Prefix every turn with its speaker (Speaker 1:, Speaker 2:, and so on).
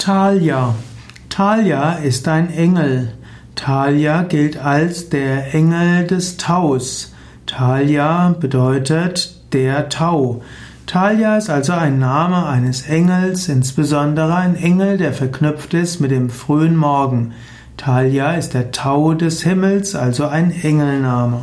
Speaker 1: Talia. Talia ist ein Engel. Talia gilt als der Engel des Taus. Talia bedeutet der Tau. Talia ist also ein Name eines Engels, insbesondere ein Engel, der verknüpft ist mit dem frühen Morgen. Talia ist der Tau des Himmels, also ein Engelname.